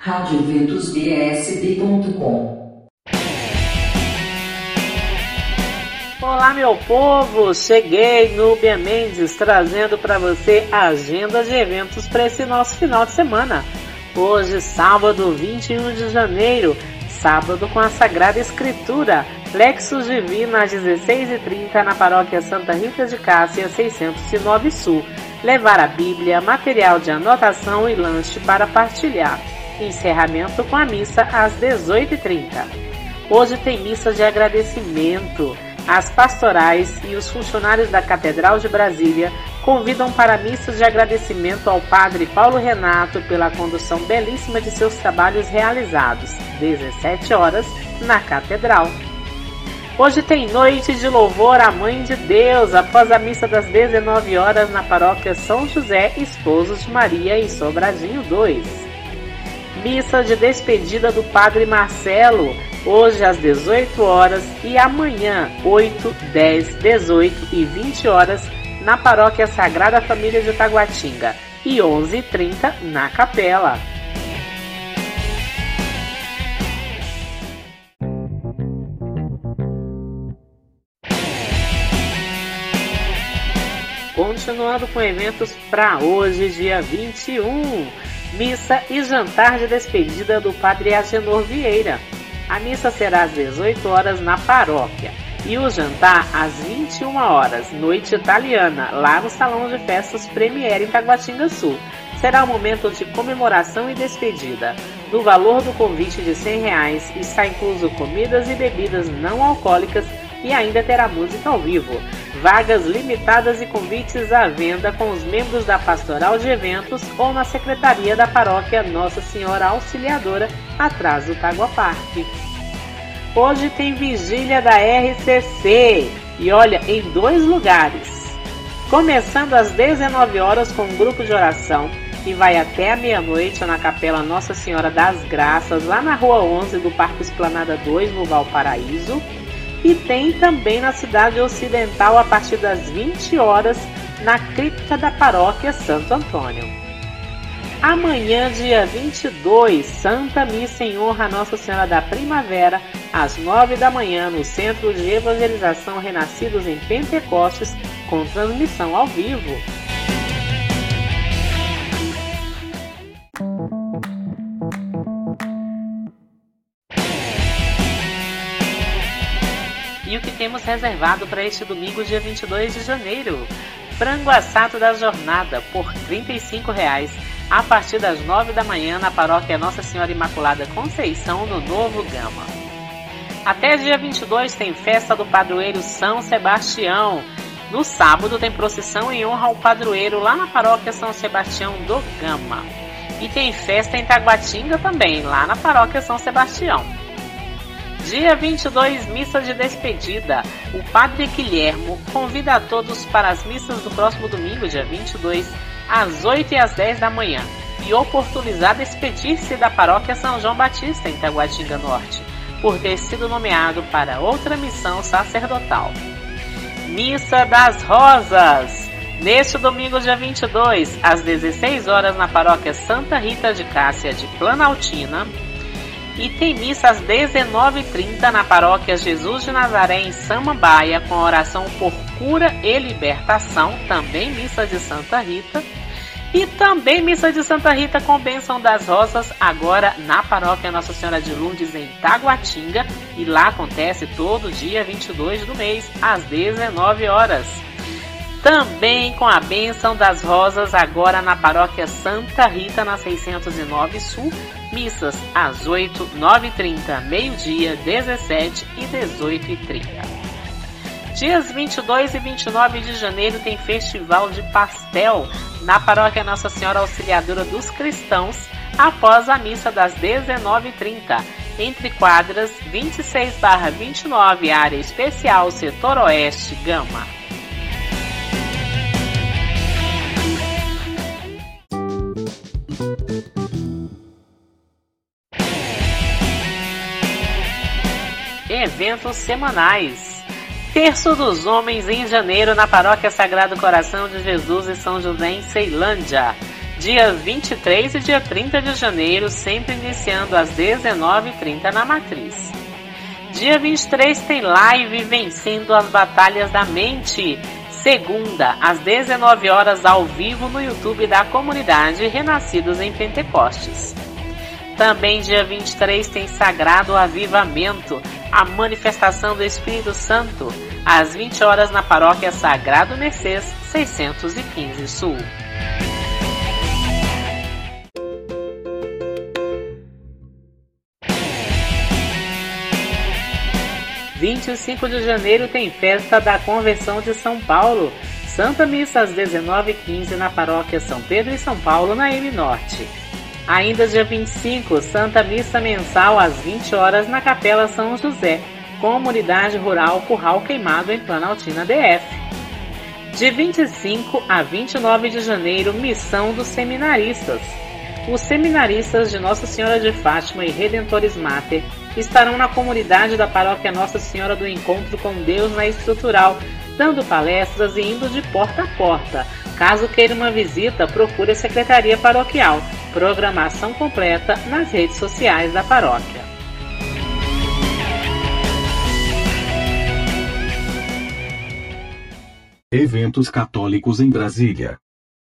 radioventusbsb.com Olá meu povo, cheguei Núbia Mendes trazendo para você a agenda de eventos para esse nosso final de semana. Hoje, sábado 21 de janeiro, sábado com a Sagrada Escritura, Lexus Divino às 16h30 na Paróquia Santa Rita de Cássia, 609 Sul. Levar a Bíblia, material de anotação e lanche para partilhar. Encerramento com a missa às 18h30. Hoje tem missa de agradecimento. As pastorais e os funcionários da Catedral de Brasília convidam para missas de agradecimento ao Padre Paulo Renato pela condução belíssima de seus trabalhos realizados, 17 horas, na Catedral. Hoje tem noite de louvor à Mãe de Deus, após a missa das 19 horas na paróquia São José, Esposos de Maria, em Sobradinho 2. Missa de despedida do Padre Marcelo, hoje às 18 horas e amanhã, 8, 10, 18 e 20 horas, na Paróquia Sagrada Família de Taguatinga. E 11 h 30 na Capela. Continuando com eventos para hoje, dia 21 missa e jantar de despedida do Padre Agenor Vieira. A missa será às 18 horas na paróquia e o jantar às 21 horas, noite italiana, lá no Salão de Festas Premier em Taguatinga Sul. Será um momento de comemoração e despedida. No valor do convite de 100 reais está incluso comidas e bebidas não alcoólicas e ainda terá música ao vivo. Vagas limitadas e convites à venda com os membros da Pastoral de Eventos ou na Secretaria da Paróquia Nossa Senhora Auxiliadora, atrás do Tagua Parque. Hoje tem vigília da RCC e olha, em dois lugares. Começando às 19 horas com um grupo de oração e vai até a meia-noite na Capela Nossa Senhora das Graças, lá na Rua 11 do Parque Esplanada 2, no Valparaíso e tem também na cidade ocidental a partir das 20 horas na cripta da paróquia Santo Antônio. Amanhã, dia 22, Santa Missa em honra a Nossa Senhora da Primavera, às 9 da manhã, no Centro de Evangelização Renascidos em Pentecostes, com transmissão ao vivo. E o que temos reservado para este domingo, dia 22 de janeiro? Frango assado da jornada por 35 reais, a partir das 9 da manhã na paróquia Nossa Senhora Imaculada Conceição, no Novo Gama. Até dia 22 tem festa do padroeiro São Sebastião. No sábado tem procissão em honra ao padroeiro lá na paróquia São Sebastião do Gama. E tem festa em Taguatinga também, lá na paróquia São Sebastião. Dia 22, missa de despedida. O Padre Guilhermo convida a todos para as missas do próximo domingo, dia 22, às 8 e às 10 da manhã, e oportunizar despedir-se da paróquia São João Batista, em Taguatinga Norte, por ter sido nomeado para outra missão sacerdotal. Missa das Rosas. Neste domingo, dia 22, às 16 horas, na paróquia Santa Rita de Cássia de Planaltina, e tem missa às 19h30 na paróquia Jesus de Nazaré, em Samambaia, com oração por cura e libertação, também missa de Santa Rita. E também missa de Santa Rita com bênção das rosas, agora na paróquia Nossa Senhora de Lourdes, em Taguatinga. E lá acontece todo dia 22 do mês, às 19 horas. Também com a bênção das rosas, agora na paróquia Santa Rita, na 609 Sul, Missas às 8, 9 h 30, meio-dia, 17 e 18 h 30. Dias 22 e 29 de janeiro tem Festival de Pastel na Paróquia Nossa Senhora Auxiliadora dos Cristãos, após a missa das 19h30, entre quadras 26/29, área especial, setor oeste, Gama. Eventos semanais. Terço dos Homens em janeiro na Paróquia Sagrado Coração de Jesus e São José em Ceilândia. dia 23 e dia 30 de janeiro, sempre iniciando às 19h30 na Matriz. Dia 23 tem live Vencendo as Batalhas da Mente. Segunda, às 19 horas ao vivo no YouTube da comunidade Renascidos em Pentecostes. Também dia 23 tem Sagrado Avivamento, a manifestação do Espírito Santo, às 20 horas na paróquia Sagrado Mercês, 615 Sul. 25 de janeiro tem festa da Convenção de São Paulo. Santa Missa às 19h15 na paróquia São Pedro e São Paulo, na M Norte. Ainda dia 25, Santa Missa mensal às 20 horas na Capela São José, Comunidade Rural Curral Queimado em Planaltina DF. De 25 a 29 de janeiro, Missão dos Seminaristas. Os seminaristas de Nossa Senhora de Fátima e Redentores Mater estarão na comunidade da paróquia Nossa Senhora do Encontro com Deus na Estrutural, dando palestras e indo de porta a porta. Caso queira uma visita, procure a Secretaria Paroquial. Programação completa nas redes sociais da paróquia. Eventos católicos em Brasília.